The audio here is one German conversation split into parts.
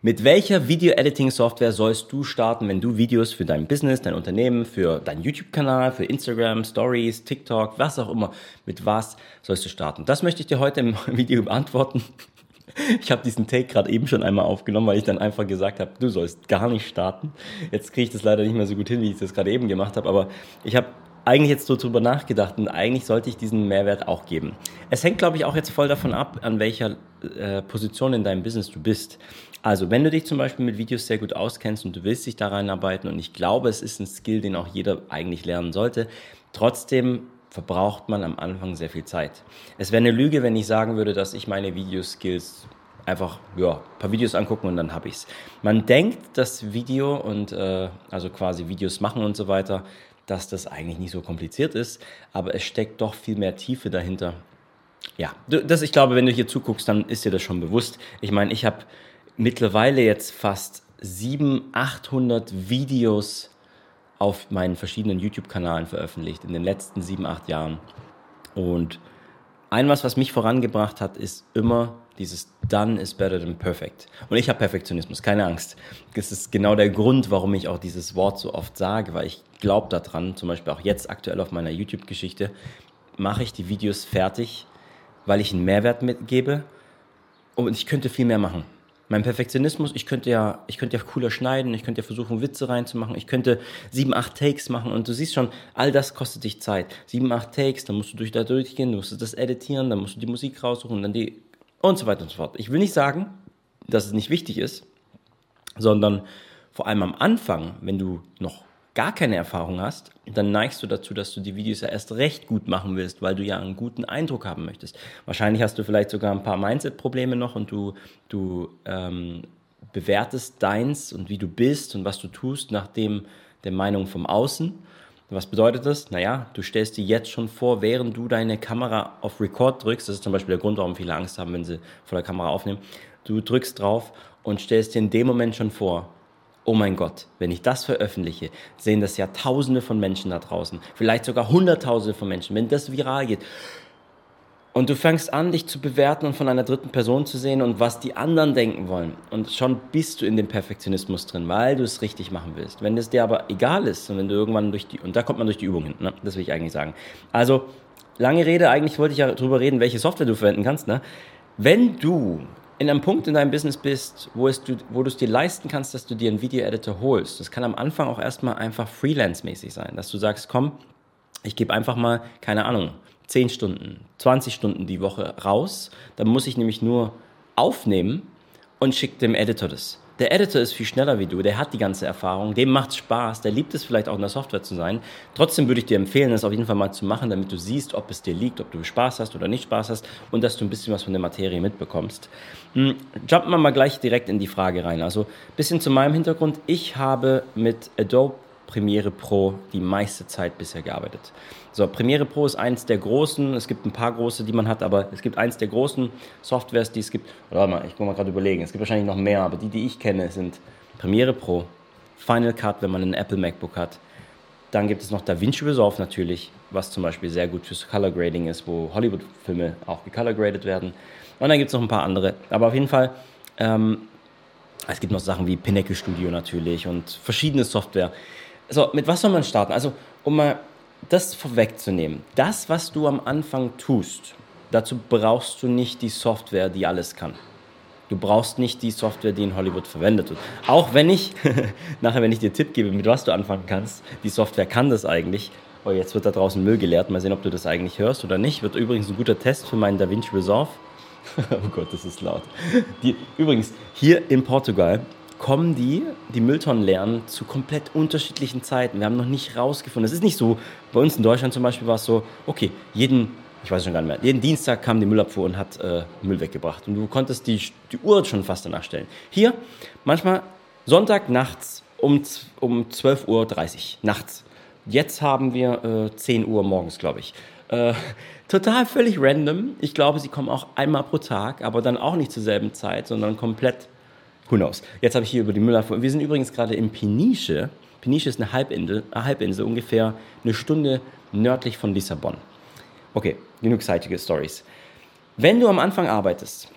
Mit welcher Video-Editing-Software sollst du starten, wenn du Videos für dein Business, dein Unternehmen, für deinen YouTube-Kanal, für Instagram, Stories, TikTok, was auch immer, mit was sollst du starten? Das möchte ich dir heute im Video beantworten. Ich habe diesen Take gerade eben schon einmal aufgenommen, weil ich dann einfach gesagt habe, du sollst gar nicht starten. Jetzt kriege ich das leider nicht mehr so gut hin, wie ich das gerade eben gemacht habe, aber ich habe eigentlich jetzt so drüber nachgedacht und eigentlich sollte ich diesen Mehrwert auch geben. Es hängt, glaube ich, auch jetzt voll davon ab, an welcher äh, Position in deinem Business du bist. Also, wenn du dich zum Beispiel mit Videos sehr gut auskennst und du willst dich da reinarbeiten und ich glaube, es ist ein Skill, den auch jeder eigentlich lernen sollte, trotzdem verbraucht man am Anfang sehr viel Zeit. Es wäre eine Lüge, wenn ich sagen würde, dass ich meine Videoskills einfach ja, ein paar Videos angucken und dann habe ich es. Man denkt, dass Video und äh, also quasi Videos machen und so weiter dass das eigentlich nicht so kompliziert ist, aber es steckt doch viel mehr Tiefe dahinter. Ja, das, ich glaube, wenn du hier zuguckst, dann ist dir das schon bewusst. Ich meine, ich habe mittlerweile jetzt fast 700, 800 Videos auf meinen verschiedenen YouTube-Kanalen veröffentlicht in den letzten sieben, acht Jahren. Und ein was, was mich vorangebracht hat, ist immer dieses Done is better than perfect. Und ich habe Perfektionismus, keine Angst. Das ist genau der Grund, warum ich auch dieses Wort so oft sage, weil ich glaube daran, zum Beispiel auch jetzt aktuell auf meiner YouTube-Geschichte, mache ich die Videos fertig, weil ich einen Mehrwert mitgebe und ich könnte viel mehr machen. Mein Perfektionismus, ich könnte ja, ich könnte ja cooler schneiden, ich könnte ja versuchen, Witze reinzumachen, ich könnte sieben, acht Takes machen und du siehst schon, all das kostet dich Zeit. Sieben, acht Takes, dann musst du durch da durchgehen, du musst das editieren, dann musst du die Musik raussuchen, dann die und so weiter und so fort. Ich will nicht sagen, dass es nicht wichtig ist, sondern vor allem am Anfang, wenn du noch gar keine Erfahrung hast, dann neigst du dazu, dass du die Videos ja erst recht gut machen willst, weil du ja einen guten Eindruck haben möchtest. Wahrscheinlich hast du vielleicht sogar ein paar Mindset-Probleme noch und du, du ähm, bewertest deins und wie du bist und was du tust nach dem, der Meinung vom Außen. Was bedeutet das? Naja, du stellst dir jetzt schon vor, während du deine Kamera auf Record drückst, das ist zum Beispiel der Grund, warum viele Angst haben, wenn sie vor der Kamera aufnehmen, du drückst drauf und stellst dir in dem Moment schon vor, oh mein Gott, wenn ich das veröffentliche, sehen das ja Tausende von Menschen da draußen, vielleicht sogar Hunderttausende von Menschen, wenn das viral geht. Und du fängst an, dich zu bewerten und von einer dritten Person zu sehen und was die anderen denken wollen. Und schon bist du in dem Perfektionismus drin, weil du es richtig machen willst. Wenn es dir aber egal ist und wenn du irgendwann durch die, und da kommt man durch die Übung hin, ne? das will ich eigentlich sagen. Also, lange Rede, eigentlich wollte ich ja darüber reden, welche Software du verwenden kannst. Ne? Wenn du in einem Punkt in deinem Business bist, wo, es du, wo du es dir leisten kannst, dass du dir einen Video-Editor holst. Das kann am Anfang auch erstmal einfach freelance-mäßig sein, dass du sagst, komm, ich gebe einfach mal, keine Ahnung, 10 Stunden, 20 Stunden die Woche raus. Dann muss ich nämlich nur aufnehmen und schicke dem Editor das. Der Editor ist viel schneller wie du, der hat die ganze Erfahrung, dem macht Spaß, der liebt es vielleicht auch in der Software zu sein. Trotzdem würde ich dir empfehlen, das auf jeden Fall mal zu machen, damit du siehst, ob es dir liegt, ob du Spaß hast oder nicht Spaß hast und dass du ein bisschen was von der Materie mitbekommst. Hm, jumpen wir mal gleich direkt in die Frage rein. Also bisschen zu meinem Hintergrund. Ich habe mit Adobe Premiere Pro die meiste Zeit bisher gearbeitet. So, Premiere Pro ist eins der großen, es gibt ein paar große, die man hat, aber es gibt eins der großen Softwares, die es gibt. Warte mal, ich muss mal gerade überlegen, es gibt wahrscheinlich noch mehr, aber die, die ich kenne, sind Premiere Pro, Final Cut, wenn man ein Apple MacBook hat. Dann gibt es noch DaVinci Resolve natürlich, was zum Beispiel sehr gut fürs Color Grading ist, wo Hollywood-Filme auch gecolor graded werden. Und dann gibt es noch ein paar andere. Aber auf jeden Fall, ähm, es gibt noch Sachen wie Pinnacle Studio natürlich und verschiedene Software. So, mit was soll man starten? Also, um mal das vorwegzunehmen, das, was du am Anfang tust, dazu brauchst du nicht die Software, die alles kann. Du brauchst nicht die Software, die in Hollywood verwendet wird. Auch wenn ich, nachher, wenn ich dir Tipp gebe, mit was du anfangen kannst, die Software kann das eigentlich. Oh, jetzt wird da draußen Müll geleert. Mal sehen, ob du das eigentlich hörst oder nicht. Wird übrigens ein guter Test für meinen DaVinci Resolve. oh Gott, das ist laut. Die, übrigens, hier in Portugal kommen die, die Mülltonnen leeren, zu komplett unterschiedlichen Zeiten. Wir haben noch nicht rausgefunden. Es ist nicht so, bei uns in Deutschland zum Beispiel war es so, okay, jeden, ich weiß schon gar nicht mehr, jeden Dienstag kam die Müllabfuhr und hat äh, Müll weggebracht. Und du konntest die, die Uhr schon fast danach stellen. Hier, manchmal Sonntag nachts um, um 12.30 Uhr nachts. Jetzt haben wir äh, 10 Uhr morgens, glaube ich. Äh, total völlig random. Ich glaube, sie kommen auch einmal pro Tag, aber dann auch nicht zur selben Zeit, sondern komplett Who knows? Jetzt habe ich hier über die Müllabfuhr. Wir sind übrigens gerade in Peniche. Peniche ist eine Halbinsel, eine Halbinsel, ungefähr eine Stunde nördlich von Lissabon. Okay, genug seitige Stories. Wenn du am Anfang arbeitest,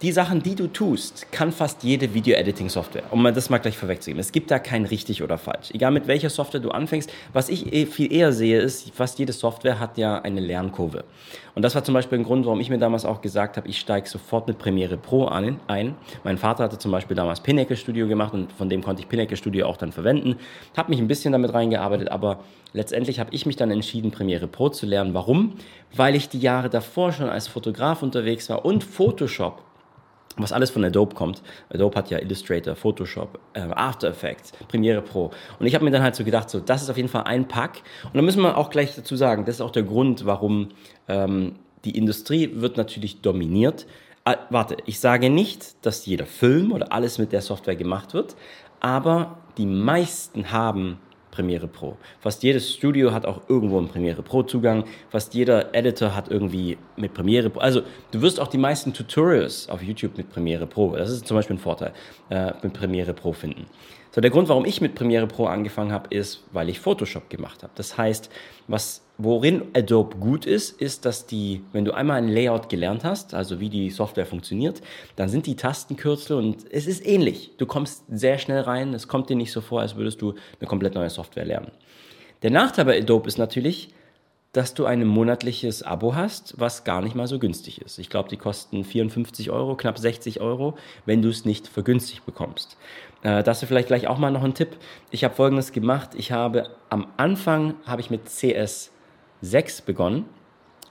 die Sachen, die du tust, kann fast jede Video-Editing-Software. Um das mal gleich vorwegzunehmen. Es gibt da kein richtig oder falsch. Egal mit welcher Software du anfängst. Was ich eh viel eher sehe, ist, fast jede Software hat ja eine Lernkurve. Und das war zum Beispiel ein Grund, warum ich mir damals auch gesagt habe, ich steige sofort mit Premiere Pro ein. Mein Vater hatte zum Beispiel damals Pinnacle Studio gemacht und von dem konnte ich Pinnacle Studio auch dann verwenden. Habe mich ein bisschen damit reingearbeitet, aber letztendlich habe ich mich dann entschieden, Premiere Pro zu lernen. Warum? Weil ich die Jahre davor schon als Fotograf unterwegs war und Photoshop was alles von Adobe kommt. Adobe hat ja Illustrator, Photoshop, äh, After Effects, Premiere Pro. Und ich habe mir dann halt so gedacht, so, das ist auf jeden Fall ein Pack. Und da müssen wir auch gleich dazu sagen, das ist auch der Grund, warum ähm, die Industrie wird natürlich dominiert. Äh, warte, ich sage nicht, dass jeder Film oder alles mit der Software gemacht wird, aber die meisten haben Premiere Pro. Fast jedes Studio hat auch irgendwo einen Premiere Pro Zugang. Fast jeder Editor hat irgendwie mit Premiere Pro. Also du wirst auch die meisten Tutorials auf YouTube mit Premiere Pro. Das ist zum Beispiel ein Vorteil äh, mit Premiere Pro finden. So, der Grund, warum ich mit Premiere Pro angefangen habe, ist, weil ich Photoshop gemacht habe. Das heißt, was, worin Adobe gut ist, ist, dass die, wenn du einmal ein Layout gelernt hast, also wie die Software funktioniert, dann sind die Tastenkürzel und es ist ähnlich. Du kommst sehr schnell rein, es kommt dir nicht so vor, als würdest du eine komplett neue Software lernen. Der Nachteil bei Adobe ist natürlich, dass du ein monatliches Abo hast, was gar nicht mal so günstig ist. Ich glaube, die kosten 54 Euro, knapp 60 Euro, wenn du es nicht vergünstigt bekommst. Äh, das ist vielleicht gleich auch mal noch ein Tipp. Ich habe folgendes gemacht. Ich habe am Anfang habe ich mit CS6 begonnen.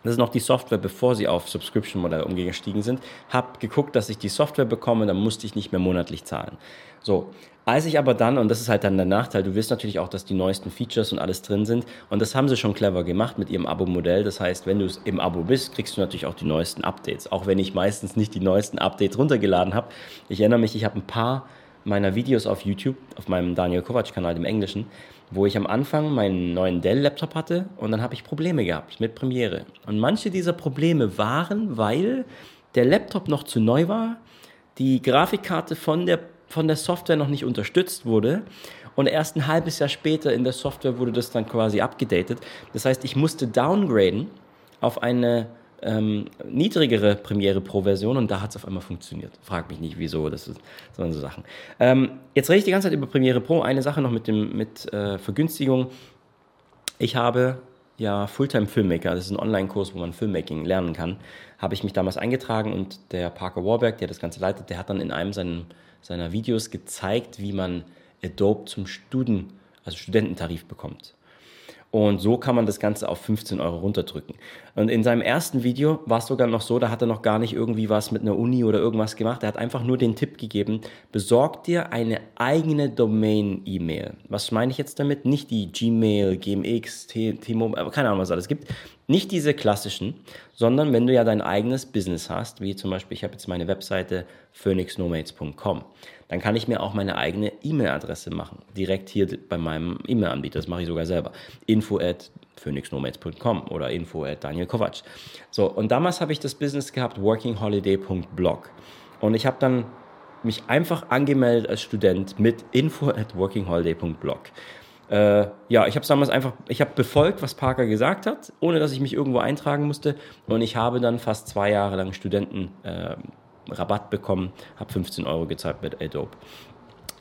Das ist noch die Software, bevor sie auf Subscription-Modell umgestiegen sind. Habe geguckt, dass ich die Software bekomme, dann musste ich nicht mehr monatlich zahlen. So, als ich aber dann, und das ist halt dann der Nachteil, du willst natürlich auch, dass die neuesten Features und alles drin sind. Und das haben sie schon clever gemacht mit ihrem Abo-Modell. Das heißt, wenn du im Abo bist, kriegst du natürlich auch die neuesten Updates. Auch wenn ich meistens nicht die neuesten Updates runtergeladen habe. Ich erinnere mich, ich habe ein paar meiner Videos auf YouTube, auf meinem Daniel Kovac-Kanal, dem Englischen, wo ich am Anfang meinen neuen Dell-Laptop hatte und dann habe ich Probleme gehabt mit Premiere. Und manche dieser Probleme waren, weil der Laptop noch zu neu war, die Grafikkarte von der von der Software noch nicht unterstützt wurde. Und erst ein halbes Jahr später in der Software wurde das dann quasi abgedatet. Das heißt, ich musste downgraden auf eine ähm, niedrigere Premiere Pro Version und da hat es auf einmal funktioniert. Frag mich nicht, wieso, das ist so Sachen. Ähm, jetzt rede ich die ganze Zeit über Premiere Pro. Eine Sache noch mit, dem, mit äh, Vergünstigung. Ich habe ja Fulltime Filmmaker, das ist ein Online-Kurs, wo man Filmmaking lernen kann, habe ich mich damals eingetragen und der Parker Warberg, der das Ganze leitet, der hat dann in einem seinen seiner Videos gezeigt, wie man Adobe zum Studen, also Studententarif bekommt. Und so kann man das Ganze auf 15 Euro runterdrücken. Und in seinem ersten Video war es sogar noch so, da hat er noch gar nicht irgendwie was mit einer Uni oder irgendwas gemacht. Er hat einfach nur den Tipp gegeben, besorg dir eine eigene Domain-E-Mail. Was meine ich jetzt damit? Nicht die Gmail, GMX, T-Mobile, keine Ahnung, was es alles gibt. Nicht diese klassischen, sondern wenn du ja dein eigenes Business hast, wie zum Beispiel, ich habe jetzt meine Webseite phoenixnomates.com, dann kann ich mir auch meine eigene E-Mail-Adresse machen. Direkt hier bei meinem E-Mail-Anbieter. Das mache ich sogar selber. Info at phoenixnomads.com oder info at Daniel Kovac. So, und damals habe ich das Business gehabt, workingholiday.blog. Und ich habe dann mich einfach angemeldet als Student mit info at workingholiday.blog. Äh, ja, ich habe damals einfach, ich habe befolgt, was Parker gesagt hat, ohne dass ich mich irgendwo eintragen musste. Und ich habe dann fast zwei Jahre lang Studenten äh, Rabatt bekommen, habe 15 Euro gezahlt mit Adobe.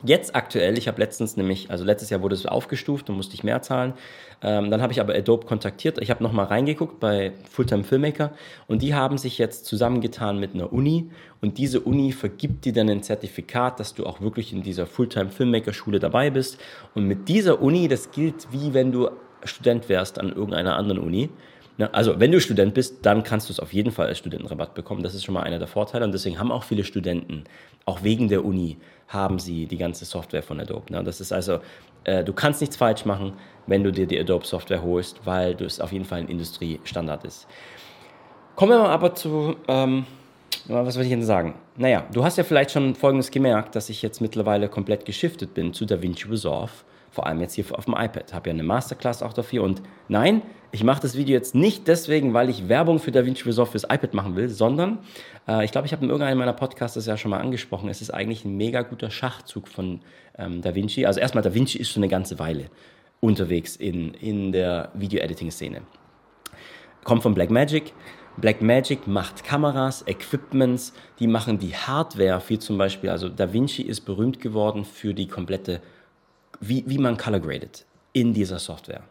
Jetzt aktuell, ich habe letztens nämlich, also letztes Jahr wurde es aufgestuft und musste ich mehr zahlen. Ähm, dann habe ich aber Adobe kontaktiert. Ich habe nochmal reingeguckt bei Fulltime Filmmaker und die haben sich jetzt zusammengetan mit einer Uni und diese Uni vergibt dir dann ein Zertifikat, dass du auch wirklich in dieser Fulltime Filmmaker Schule dabei bist. Und mit dieser Uni, das gilt wie wenn du Student wärst an irgendeiner anderen Uni. Ne? Also wenn du Student bist, dann kannst du es auf jeden Fall als Studentenrabatt bekommen. Das ist schon mal einer der Vorteile und deswegen haben auch viele Studenten, auch wegen der Uni, haben sie die ganze Software von Adobe. Ne? Das ist also, äh, du kannst nichts falsch machen, wenn du dir die Adobe Software holst, weil das auf jeden Fall ein Industriestandard ist. Kommen wir mal aber zu, ähm, was soll ich denn sagen? Naja, du hast ja vielleicht schon Folgendes gemerkt, dass ich jetzt mittlerweile komplett geschiftet bin zu DaVinci Resolve vor allem jetzt hier auf dem iPad. Habe ja eine Masterclass auch dafür und nein, ich mache das Video jetzt nicht deswegen, weil ich Werbung für DaVinci Resolve fürs iPad machen will, sondern äh, ich glaube, ich habe in irgendeinem meiner Podcasts das ja schon mal angesprochen. Es ist eigentlich ein mega guter Schachzug von ähm, DaVinci. Also erstmal, DaVinci ist schon eine ganze Weile unterwegs in, in der Video-Editing-Szene. Kommt von Blackmagic Blackmagic macht Kameras, Equipments, die machen die Hardware, wie zum Beispiel, also DaVinci ist berühmt geworden für die komplette, wie, wie man color gradet in dieser Software.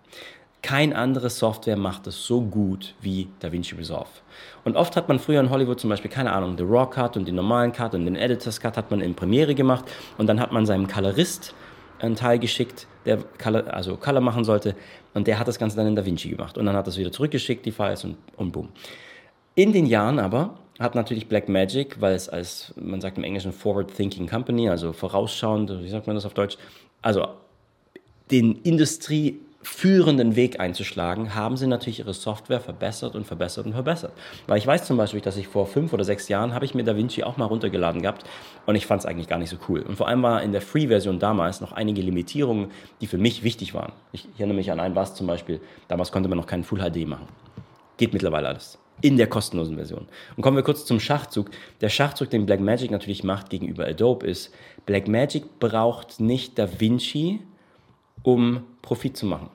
Kein andere Software macht es so gut wie DaVinci Resolve. Und oft hat man früher in Hollywood zum Beispiel, keine Ahnung, den Raw Cut und den normalen Cut und den Editor's Cut hat man in Premiere gemacht und dann hat man seinem Colorist einen Teil geschickt, der Color, also Color machen sollte und der hat das Ganze dann in DaVinci gemacht und dann hat das wieder zurückgeschickt, die Files und, und boom. In den Jahren aber hat natürlich Blackmagic, weil es als, man sagt im Englischen Forward Thinking Company, also vorausschauend, wie sagt man das auf Deutsch, also den Industrie führenden Weg einzuschlagen, haben sie natürlich ihre Software verbessert und verbessert und verbessert. Weil ich weiß zum Beispiel, dass ich vor fünf oder sechs Jahren habe ich mir DaVinci auch mal runtergeladen gehabt und ich fand es eigentlich gar nicht so cool. Und vor allem war in der Free-Version damals noch einige Limitierungen, die für mich wichtig waren. Ich erinnere mich an ein was zum Beispiel, damals konnte man noch keinen Full HD machen. Geht mittlerweile alles. In der kostenlosen Version. Und kommen wir kurz zum Schachzug. Der Schachzug, den Blackmagic natürlich macht gegenüber Adobe, ist, Blackmagic braucht nicht DaVinci, um Profit zu machen.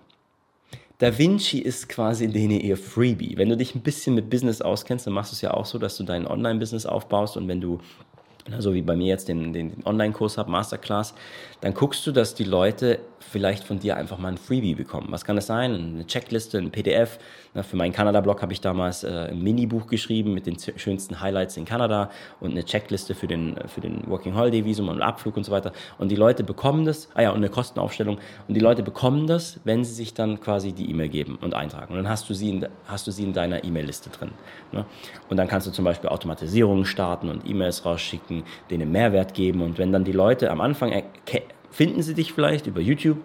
Da Vinci ist quasi in denen ihr Freebie. Wenn du dich ein bisschen mit Business auskennst, dann machst du es ja auch so, dass du dein Online-Business aufbaust und wenn du so wie bei mir jetzt den, den, den Online-Kurs habe, Masterclass, dann guckst du, dass die Leute vielleicht von dir einfach mal ein Freebie bekommen. Was kann das sein? Eine Checkliste, ein PDF. Na, für meinen Kanada-Blog habe ich damals äh, ein Mini-Buch geschrieben mit den schönsten Highlights in Kanada und eine Checkliste für den, für den Working Holiday Visum und Abflug und so weiter. Und die Leute bekommen das, ah ja, und eine Kostenaufstellung. Und die Leute bekommen das, wenn sie sich dann quasi die E-Mail geben und eintragen. Und dann hast du sie in, hast du sie in deiner E-Mail-Liste drin. Ne? Und dann kannst du zum Beispiel Automatisierungen starten und E-Mails rausschicken, denen Mehrwert geben. Und wenn dann die Leute am Anfang finden sie dich vielleicht über YouTube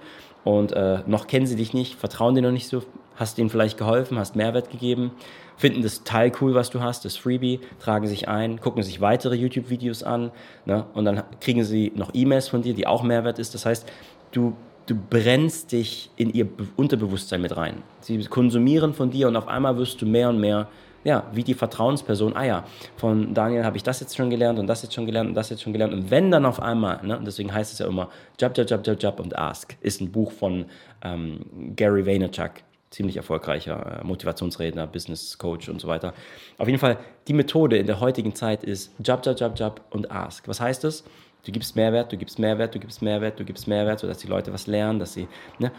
und äh, noch kennen sie dich nicht, vertrauen dir noch nicht so, hast ihnen vielleicht geholfen, hast Mehrwert gegeben, finden das Teil cool, was du hast, das Freebie, tragen sich ein, gucken sich weitere YouTube-Videos an ne, und dann kriegen sie noch E-Mails von dir, die auch Mehrwert ist. Das heißt, du, du brennst dich in ihr Unterbewusstsein mit rein. Sie konsumieren von dir und auf einmal wirst du mehr und mehr ja, wie die Vertrauensperson, ah ja, von Daniel habe ich das jetzt schon gelernt und das jetzt schon gelernt und das jetzt schon gelernt. Und wenn dann auf einmal, ne, deswegen heißt es ja immer, Jab, Jab, Jab, Jab, Jab und Ask, ist ein Buch von ähm, Gary Vaynerchuk, ziemlich erfolgreicher äh, Motivationsredner, Business Coach und so weiter. Auf jeden Fall, die Methode in der heutigen Zeit ist Jab, Jab, Jab, Jab und Ask. Was heißt das? Du gibst Mehrwert, du gibst Mehrwert, du gibst Mehrwert, du gibst Mehrwert, sodass die Leute was lernen, dass sie, ne,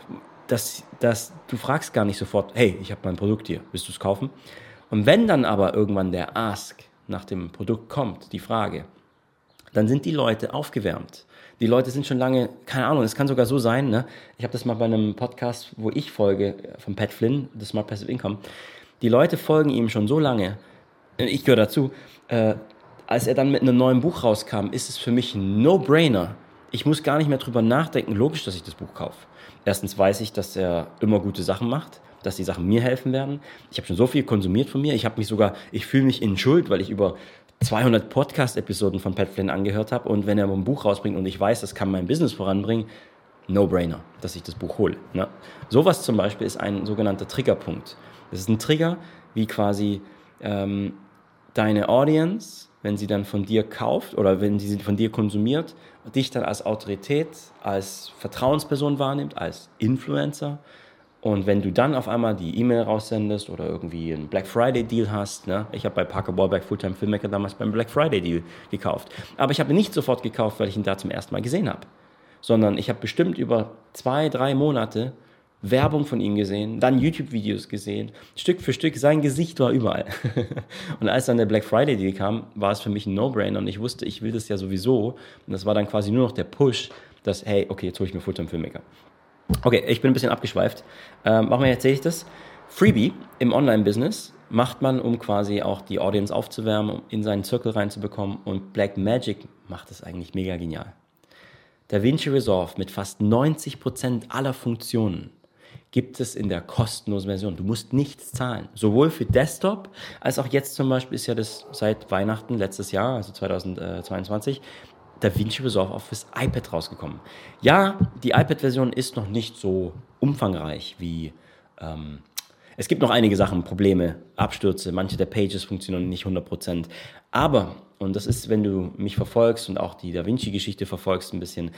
dass, dass du fragst gar nicht sofort, hey, ich habe mein Produkt hier, willst du es kaufen? Und wenn dann aber irgendwann der Ask nach dem Produkt kommt, die Frage, dann sind die Leute aufgewärmt. Die Leute sind schon lange, keine Ahnung, es kann sogar so sein, ne? ich habe das mal bei einem Podcast, wo ich folge, von Pat Flynn, The Smart Passive Income, die Leute folgen ihm schon so lange, ich gehöre dazu, äh, als er dann mit einem neuen Buch rauskam, ist es für mich ein No-Brainer. Ich muss gar nicht mehr drüber nachdenken, logisch, dass ich das Buch kaufe. Erstens weiß ich, dass er immer gute Sachen macht dass die Sachen mir helfen werden. Ich habe schon so viel konsumiert von mir. Ich habe mich sogar, ich fühle mich in Schuld, weil ich über 200 Podcast-Episoden von Pat Flynn angehört habe und wenn er ein Buch rausbringt und ich weiß, das kann mein Business voranbringen, No-Brainer, dass ich das Buch hole. Ne? Sowas zum Beispiel ist ein sogenannter Triggerpunkt. Das ist ein Trigger, wie quasi ähm, deine Audience, wenn sie dann von dir kauft oder wenn sie von dir konsumiert, dich dann als Autorität, als Vertrauensperson wahrnimmt, als Influencer und wenn du dann auf einmal die E-Mail raussendest oder irgendwie einen Black Friday Deal hast, ne? ich habe bei Parker Wallberg Fulltime Filmmaker damals beim Black Friday Deal gekauft. Aber ich habe ihn nicht sofort gekauft, weil ich ihn da zum ersten Mal gesehen habe. Sondern ich habe bestimmt über zwei, drei Monate Werbung von ihm gesehen, dann YouTube-Videos gesehen, Stück für Stück, sein Gesicht war überall. und als dann der Black Friday Deal kam, war es für mich ein No-Brainer und ich wusste, ich will das ja sowieso. Und das war dann quasi nur noch der Push, dass, hey, okay, jetzt hole ich mir Fulltime Filmmaker. Okay, ich bin ein bisschen abgeschweift. Ähm, machen wir erzähle ich das. Freebie im Online-Business macht man, um quasi auch die Audience aufzuwärmen, um in seinen Zirkel reinzubekommen. Und Black Magic macht es eigentlich mega genial. DaVinci Resolve mit fast 90% aller Funktionen gibt es in der kostenlosen Version. Du musst nichts zahlen. Sowohl für Desktop als auch jetzt zum Beispiel ist ja das seit Weihnachten letztes Jahr, also 2022, DaVinci Resolve auf das iPad rausgekommen. Ja, die iPad-Version ist noch nicht so umfangreich wie. Ähm, es gibt noch einige Sachen, Probleme, Abstürze, manche der Pages funktionieren nicht 100%. Aber, und das ist, wenn du mich verfolgst und auch die DaVinci-Geschichte verfolgst ein bisschen,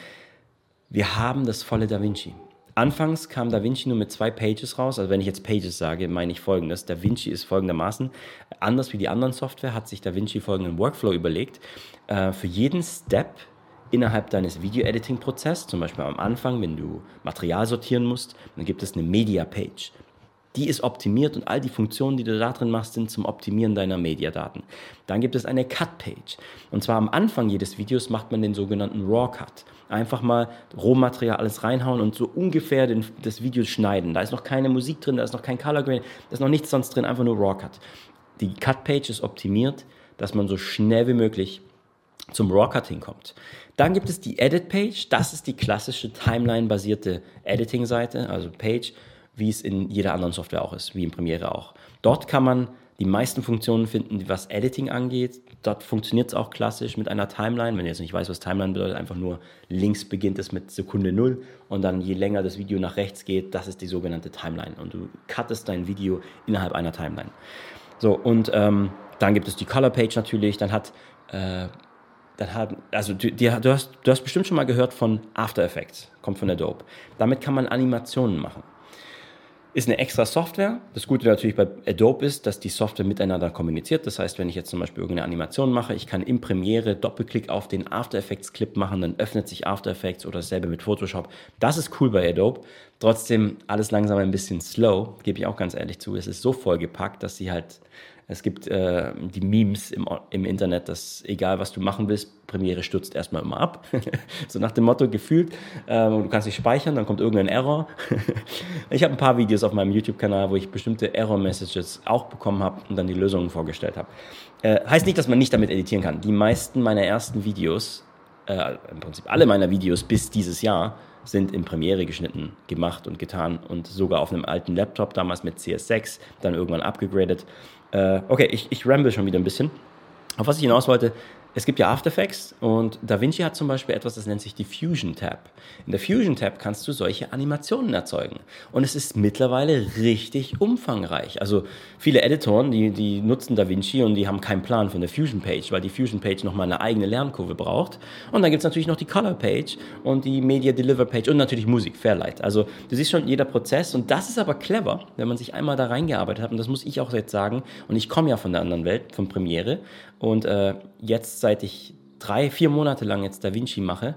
wir haben das volle DaVinci. Anfangs kam DaVinci nur mit zwei Pages raus. Also wenn ich jetzt Pages sage, meine ich folgendes. DaVinci ist folgendermaßen, anders wie die anderen Software, hat sich DaVinci folgenden Workflow überlegt. Äh, für jeden Step innerhalb deines Video-Editing-Prozesses, zum Beispiel am Anfang, wenn du Material sortieren musst, dann gibt es eine Media-Page. Die ist optimiert und all die Funktionen, die du da drin machst, sind zum Optimieren deiner Mediadaten. Dann gibt es eine Cut-Page. Und zwar am Anfang jedes Videos macht man den sogenannten Raw-Cut. Einfach mal Rohmaterial alles reinhauen und so ungefähr den, das Video schneiden. Da ist noch keine Musik drin, da ist noch kein Color Grade, da ist noch nichts sonst drin, einfach nur Raw-Cut. Die Cut-Page ist optimiert, dass man so schnell wie möglich zum Raw-Cut hinkommt. Dann gibt es die Edit-Page. Das ist die klassische Timeline-basierte Editing-Seite, also Page, wie es in jeder anderen Software auch ist, wie in Premiere auch. Dort kann man die meisten Funktionen finden, was Editing angeht. Dort funktioniert es auch klassisch mit einer Timeline. Wenn ihr jetzt nicht weißt, was Timeline bedeutet, einfach nur links beginnt es mit Sekunde Null und dann je länger das Video nach rechts geht, das ist die sogenannte Timeline. Und du cuttest dein Video innerhalb einer Timeline. So, und ähm, dann gibt es die Color Page natürlich. Dann hat äh, dann haben, also du, die, du, hast, du hast bestimmt schon mal gehört von After Effects, kommt von Adobe. Damit kann man Animationen machen. Ist eine extra Software. Das Gute natürlich bei Adobe ist, dass die Software miteinander kommuniziert. Das heißt, wenn ich jetzt zum Beispiel irgendeine Animation mache, ich kann im Premiere Doppelklick auf den After Effects Clip machen, dann öffnet sich After Effects oder dasselbe mit Photoshop. Das ist cool bei Adobe. Trotzdem alles langsam ein bisschen slow, gebe ich auch ganz ehrlich zu. Es ist so vollgepackt, dass sie halt es gibt äh, die Memes im, im Internet, dass egal was du machen willst, Premiere stürzt erstmal immer ab. so nach dem Motto gefühlt, äh, du kannst nicht speichern, dann kommt irgendein Error. ich habe ein paar Videos auf meinem YouTube-Kanal, wo ich bestimmte Error-Messages auch bekommen habe und dann die Lösungen vorgestellt habe. Äh, heißt nicht, dass man nicht damit editieren kann. Die meisten meiner ersten Videos, äh, im Prinzip alle meiner Videos bis dieses Jahr, sind in Premiere geschnitten, gemacht und getan und sogar auf einem alten Laptop, damals mit CS6, dann irgendwann abgegradet. Äh, okay, ich, ich ramble schon wieder ein bisschen. Auf was ich hinaus wollte, es gibt ja After Effects und DaVinci hat zum Beispiel etwas, das nennt sich die Fusion Tab. In der Fusion Tab kannst du solche Animationen erzeugen. Und es ist mittlerweile richtig umfangreich. Also viele Editoren, die, die nutzen DaVinci und die haben keinen Plan von der Fusion Page, weil die Fusion Page nochmal eine eigene Lernkurve braucht. Und dann gibt es natürlich noch die Color Page und die Media Deliver Page und natürlich Musik, Fairlight. Also du siehst schon jeder Prozess und das ist aber clever, wenn man sich einmal da reingearbeitet hat. Und das muss ich auch jetzt sagen. Und ich komme ja von der anderen Welt, von Premiere. Und äh, jetzt, seit ich drei, vier Monate lang jetzt Da Vinci mache,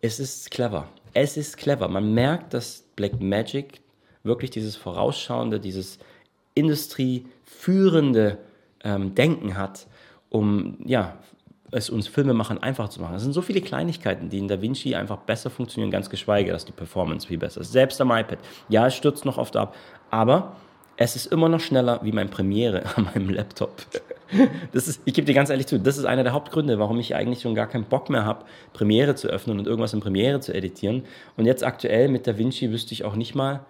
es ist clever. Es ist clever. Man merkt, dass Black Magic wirklich dieses vorausschauende, dieses industrieführende ähm, Denken hat, um ja, es uns Filmemachern einfach zu machen. Es sind so viele Kleinigkeiten, die in Da Vinci einfach besser funktionieren, ganz geschweige, dass die Performance viel besser ist. Selbst am iPad. Ja, es stürzt noch oft ab, aber es ist immer noch schneller wie mein Premiere an meinem Laptop. Das ist, ich gebe dir ganz ehrlich zu, das ist einer der Hauptgründe, warum ich eigentlich schon gar keinen Bock mehr habe, Premiere zu öffnen und irgendwas in Premiere zu editieren. Und jetzt aktuell mit DaVinci wüsste ich auch nicht mal,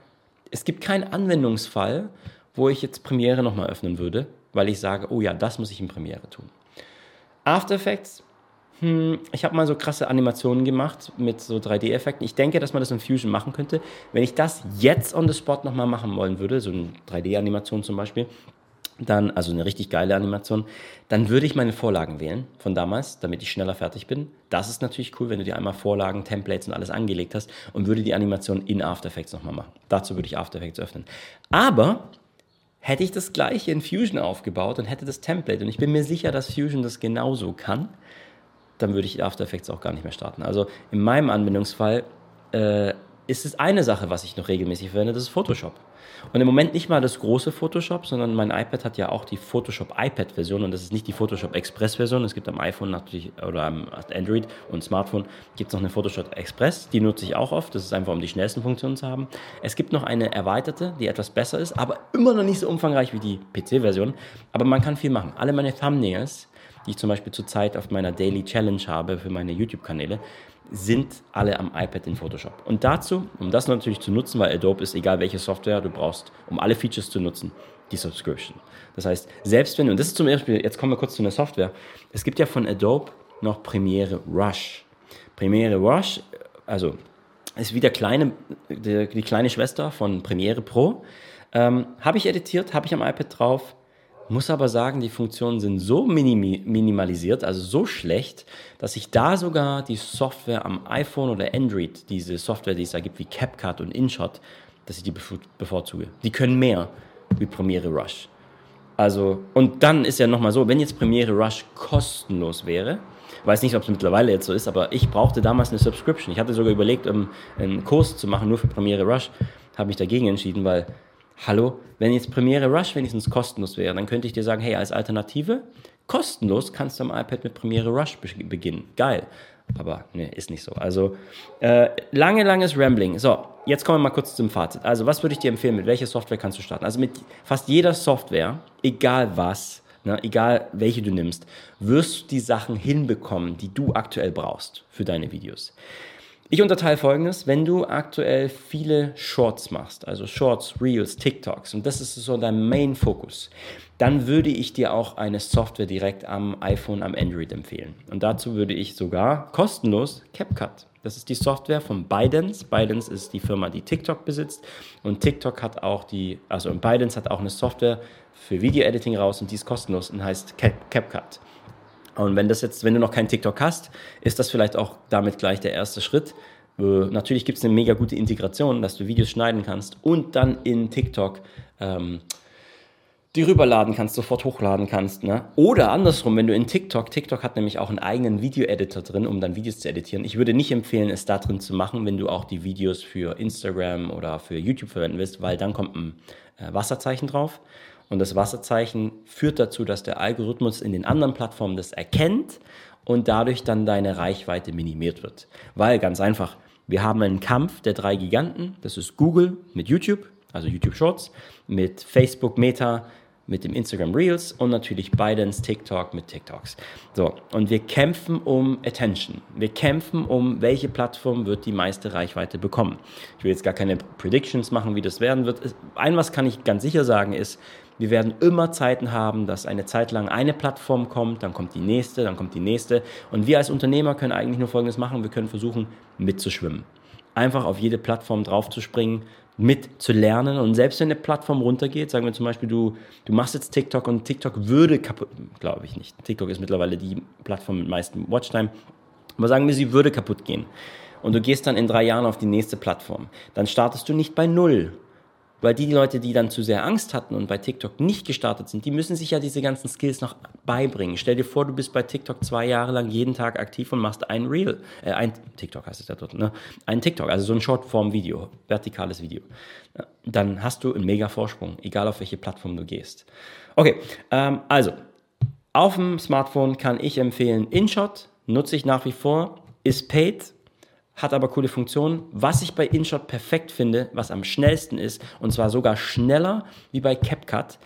es gibt keinen Anwendungsfall, wo ich jetzt Premiere nochmal öffnen würde, weil ich sage, oh ja, das muss ich in Premiere tun. After Effects hm, ich habe mal so krasse Animationen gemacht mit so 3D-Effekten. Ich denke, dass man das in Fusion machen könnte. Wenn ich das jetzt on the spot nochmal machen wollen würde, so eine 3D-Animation zum Beispiel, dann, also eine richtig geile Animation, dann würde ich meine Vorlagen wählen von damals, damit ich schneller fertig bin. Das ist natürlich cool, wenn du dir einmal Vorlagen, Templates und alles angelegt hast und würde die Animation in After Effects nochmal machen. Dazu würde ich After Effects öffnen. Aber hätte ich das gleiche in Fusion aufgebaut und hätte das Template, und ich bin mir sicher, dass Fusion das genauso kann, dann würde ich After Effects auch gar nicht mehr starten. Also in meinem Anwendungsfall äh, ist es eine Sache, was ich noch regelmäßig verwende, das ist Photoshop. Und im Moment nicht mal das große Photoshop, sondern mein iPad hat ja auch die Photoshop iPad Version und das ist nicht die Photoshop Express Version. Es gibt am iPhone natürlich oder am Android und Smartphone gibt es noch eine Photoshop Express, die nutze ich auch oft. Das ist einfach, um die schnellsten Funktionen zu haben. Es gibt noch eine erweiterte, die etwas besser ist, aber immer noch nicht so umfangreich wie die PC-Version. Aber man kann viel machen. Alle meine Thumbnails die ich zum Beispiel zurzeit auf meiner Daily Challenge habe für meine YouTube-Kanäle, sind alle am iPad in Photoshop. Und dazu, um das natürlich zu nutzen, weil Adobe ist egal welche Software du brauchst, um alle Features zu nutzen, die Subscription. Das heißt, selbst wenn, und das ist zum Beispiel, jetzt kommen wir kurz zu einer Software, es gibt ja von Adobe noch Premiere Rush. Premiere Rush, also ist wie der kleine, die, die kleine Schwester von Premiere Pro. Ähm, habe ich editiert, habe ich am iPad drauf, muss aber sagen, die Funktionen sind so minimi minimalisiert, also so schlecht, dass ich da sogar die Software am iPhone oder Android, diese Software, die es da gibt, wie CapCut und InShot, dass ich die bevorzuge. Die können mehr wie Premiere Rush. Also, und dann ist ja nochmal so, wenn jetzt Premiere Rush kostenlos wäre, weiß nicht, ob es mittlerweile jetzt so ist, aber ich brauchte damals eine Subscription. Ich hatte sogar überlegt, um einen Kurs zu machen, nur für Premiere Rush, habe mich dagegen entschieden, weil hallo, wenn jetzt Premiere Rush wenigstens kostenlos wäre, dann könnte ich dir sagen, hey, als Alternative, kostenlos kannst du am iPad mit Premiere Rush beginnen. Geil. Aber ne, ist nicht so. Also äh, lange, langes Rambling. So, jetzt kommen wir mal kurz zum Fazit. Also, was würde ich dir empfehlen? Mit welcher Software kannst du starten? Also mit fast jeder Software, egal was, ne, egal welche du nimmst, wirst du die Sachen hinbekommen, die du aktuell brauchst für deine Videos. Ich unterteile folgendes, wenn du aktuell viele Shorts machst, also Shorts, Reels, TikToks, und das ist so dein Main-Fokus, dann würde ich dir auch eine Software direkt am iPhone, am Android empfehlen. Und dazu würde ich sogar kostenlos CapCut. Das ist die Software von ByteDance. ByteDance ist die Firma, die TikTok besitzt. Und TikTok hat auch die, also ByteDance hat auch eine Software für Video-Editing raus und die ist kostenlos und heißt CapCut. Und wenn das jetzt, wenn du noch keinen TikTok hast, ist das vielleicht auch damit gleich der erste Schritt. Äh, natürlich gibt es eine mega gute Integration, dass du Videos schneiden kannst und dann in TikTok ähm, die rüberladen kannst, sofort hochladen kannst. Ne? Oder andersrum, wenn du in TikTok, TikTok hat nämlich auch einen eigenen Video-Editor drin, um dann Videos zu editieren. Ich würde nicht empfehlen, es da drin zu machen, wenn du auch die Videos für Instagram oder für YouTube verwenden willst, weil dann kommt ein äh, Wasserzeichen drauf. Und das Wasserzeichen führt dazu, dass der Algorithmus in den anderen Plattformen das erkennt und dadurch dann deine Reichweite minimiert wird. Weil ganz einfach, wir haben einen Kampf der drei Giganten. Das ist Google mit YouTube, also YouTube Shorts, mit Facebook Meta, mit dem Instagram Reels und natürlich Bidens TikTok mit TikToks. So, und wir kämpfen um Attention. Wir kämpfen um, welche Plattform wird die meiste Reichweite bekommen. Ich will jetzt gar keine Predictions machen, wie das werden wird. Ein was kann ich ganz sicher sagen ist, wir werden immer Zeiten haben, dass eine Zeit lang eine Plattform kommt, dann kommt die nächste, dann kommt die nächste. Und wir als Unternehmer können eigentlich nur Folgendes machen. Wir können versuchen, mitzuschwimmen. Einfach auf jede Plattform draufzuspringen, mit zu lernen. Und selbst wenn eine Plattform runtergeht, sagen wir zum Beispiel, du, du machst jetzt TikTok und TikTok würde kaputt, glaube ich nicht. TikTok ist mittlerweile die Plattform mit meisten Watchtime. Aber sagen wir, sie würde kaputt gehen. Und du gehst dann in drei Jahren auf die nächste Plattform. Dann startest du nicht bei Null, weil die Leute, die dann zu sehr Angst hatten und bei TikTok nicht gestartet sind, die müssen sich ja diese ganzen Skills noch beibringen. Stell dir vor, du bist bei TikTok zwei Jahre lang jeden Tag aktiv und machst ein Reel, äh, ein TikTok heißt es ja dort, ne? Ein TikTok, also so ein Shortform-Video, vertikales Video. Dann hast du einen mega Vorsprung, egal auf welche Plattform du gehst. Okay, ähm, also auf dem Smartphone kann ich empfehlen InShot, nutze ich nach wie vor, ist paid, hat aber coole Funktionen. Was ich bei InShot perfekt finde, was am schnellsten ist, und zwar sogar schneller wie bei CapCut,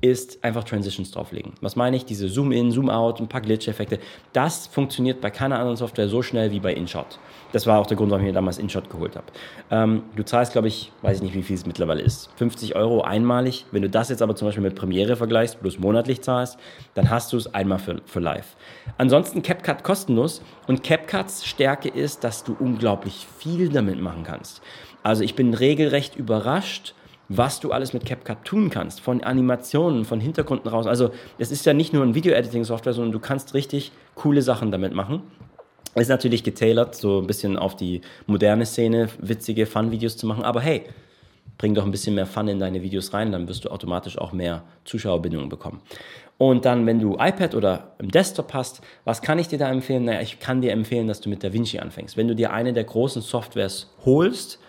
ist einfach Transitions drauflegen. Was meine ich? Diese Zoom-In, Zoom-Out, ein paar Glitch-Effekte. Das funktioniert bei keiner anderen Software so schnell wie bei InShot. Das war auch der Grund, warum ich mir damals InShot geholt habe. Ähm, du zahlst, glaube ich, weiß ich nicht, wie viel es mittlerweile ist. 50 Euro einmalig. Wenn du das jetzt aber zum Beispiel mit Premiere vergleichst, plus monatlich zahlst, dann hast du es einmal für, für live. Ansonsten CapCut kostenlos. Und CapCuts Stärke ist, dass du unglaublich viel damit machen kannst. Also ich bin regelrecht überrascht, was du alles mit CapCut tun kannst, von Animationen, von Hintergründen raus. Also es ist ja nicht nur ein Video-Editing-Software, sondern du kannst richtig coole Sachen damit machen. Ist natürlich getailert, so ein bisschen auf die moderne Szene, witzige Fun-Videos zu machen, aber hey, bring doch ein bisschen mehr Fun in deine Videos rein, dann wirst du automatisch auch mehr Zuschauerbindungen bekommen. Und dann, wenn du iPad oder im Desktop hast, was kann ich dir da empfehlen? Naja, ich kann dir empfehlen, dass du mit DaVinci anfängst. Wenn du dir eine der großen Softwares holst,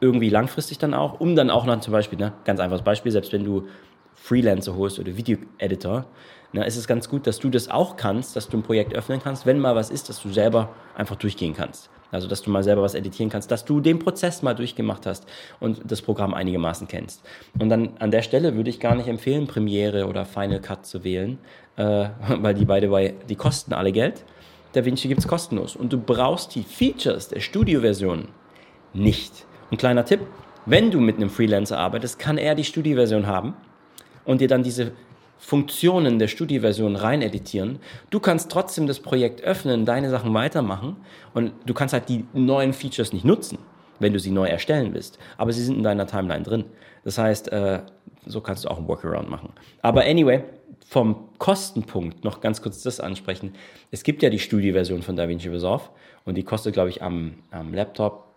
irgendwie langfristig dann auch, um dann auch noch zum Beispiel, ne, ganz einfaches Beispiel, selbst wenn du Freelancer holst oder Video-Editor, ne, ist es ganz gut, dass du das auch kannst, dass du ein Projekt öffnen kannst, wenn mal was ist, dass du selber einfach durchgehen kannst. Also, dass du mal selber was editieren kannst, dass du den Prozess mal durchgemacht hast und das Programm einigermaßen kennst. Und dann an der Stelle würde ich gar nicht empfehlen, Premiere oder Final Cut zu wählen, äh, weil die beide bei, die kosten alle Geld. DaVinci gibt es kostenlos. Und du brauchst die Features der Studio-Version nicht. Ein kleiner Tipp, wenn du mit einem Freelancer arbeitest, kann er die Studioversion haben und dir dann diese Funktionen der Studioversion rein editieren. Du kannst trotzdem das Projekt öffnen, deine Sachen weitermachen und du kannst halt die neuen Features nicht nutzen, wenn du sie neu erstellen willst. Aber sie sind in deiner Timeline drin. Das heißt, äh, so kannst du auch einen Workaround machen. Aber anyway, vom Kostenpunkt noch ganz kurz das ansprechen. Es gibt ja die Studioversion von DaVinci Resolve und die kostet, glaube ich, am, am Laptop,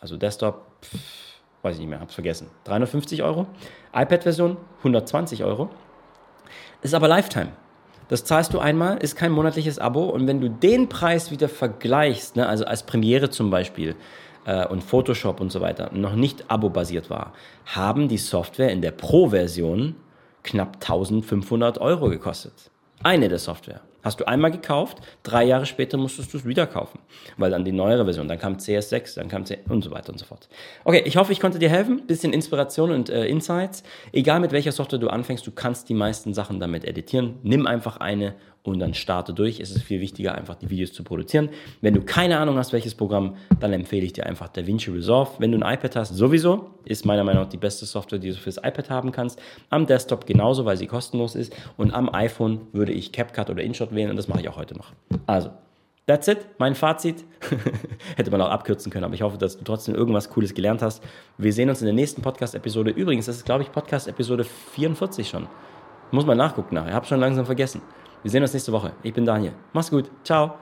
also Desktop, pff, weiß ich nicht mehr, hab's vergessen, 350 Euro. iPad-Version 120 Euro. Ist aber Lifetime. Das zahlst du einmal, ist kein monatliches Abo und wenn du den Preis wieder vergleichst, ne, also als Premiere zum Beispiel äh, und Photoshop und so weiter, noch nicht abo-basiert war, haben die Software in der Pro-Version knapp 1500 Euro gekostet. Eine der Software. Hast du einmal gekauft, drei Jahre später musstest du es wieder kaufen, weil dann die neuere Version, dann kam CS6, dann kam CS und so weiter und so fort. Okay, ich hoffe, ich konnte dir helfen, bisschen Inspiration und äh, Insights. Egal mit welcher Software du anfängst, du kannst die meisten Sachen damit editieren. Nimm einfach eine und dann starte durch. Es ist viel wichtiger, einfach die Videos zu produzieren. Wenn du keine Ahnung hast, welches Programm, dann empfehle ich dir einfach DaVinci Resolve. Wenn du ein iPad hast, sowieso, ist meiner Meinung nach die beste Software, die du fürs iPad haben kannst. Am Desktop genauso, weil sie kostenlos ist. Und am iPhone würde ich CapCut oder InShot wählen und das mache ich auch heute noch. Also, That's it, mein Fazit. Hätte man auch abkürzen können, aber ich hoffe, dass du trotzdem irgendwas Cooles gelernt hast. Wir sehen uns in der nächsten Podcast-Episode. Übrigens, das ist, glaube ich, Podcast-Episode 44 schon. Muss mal nachgucken nachher. Ich habe schon langsam vergessen. Wir sehen uns nächste Woche. Ich bin Daniel. Mach's gut. Ciao.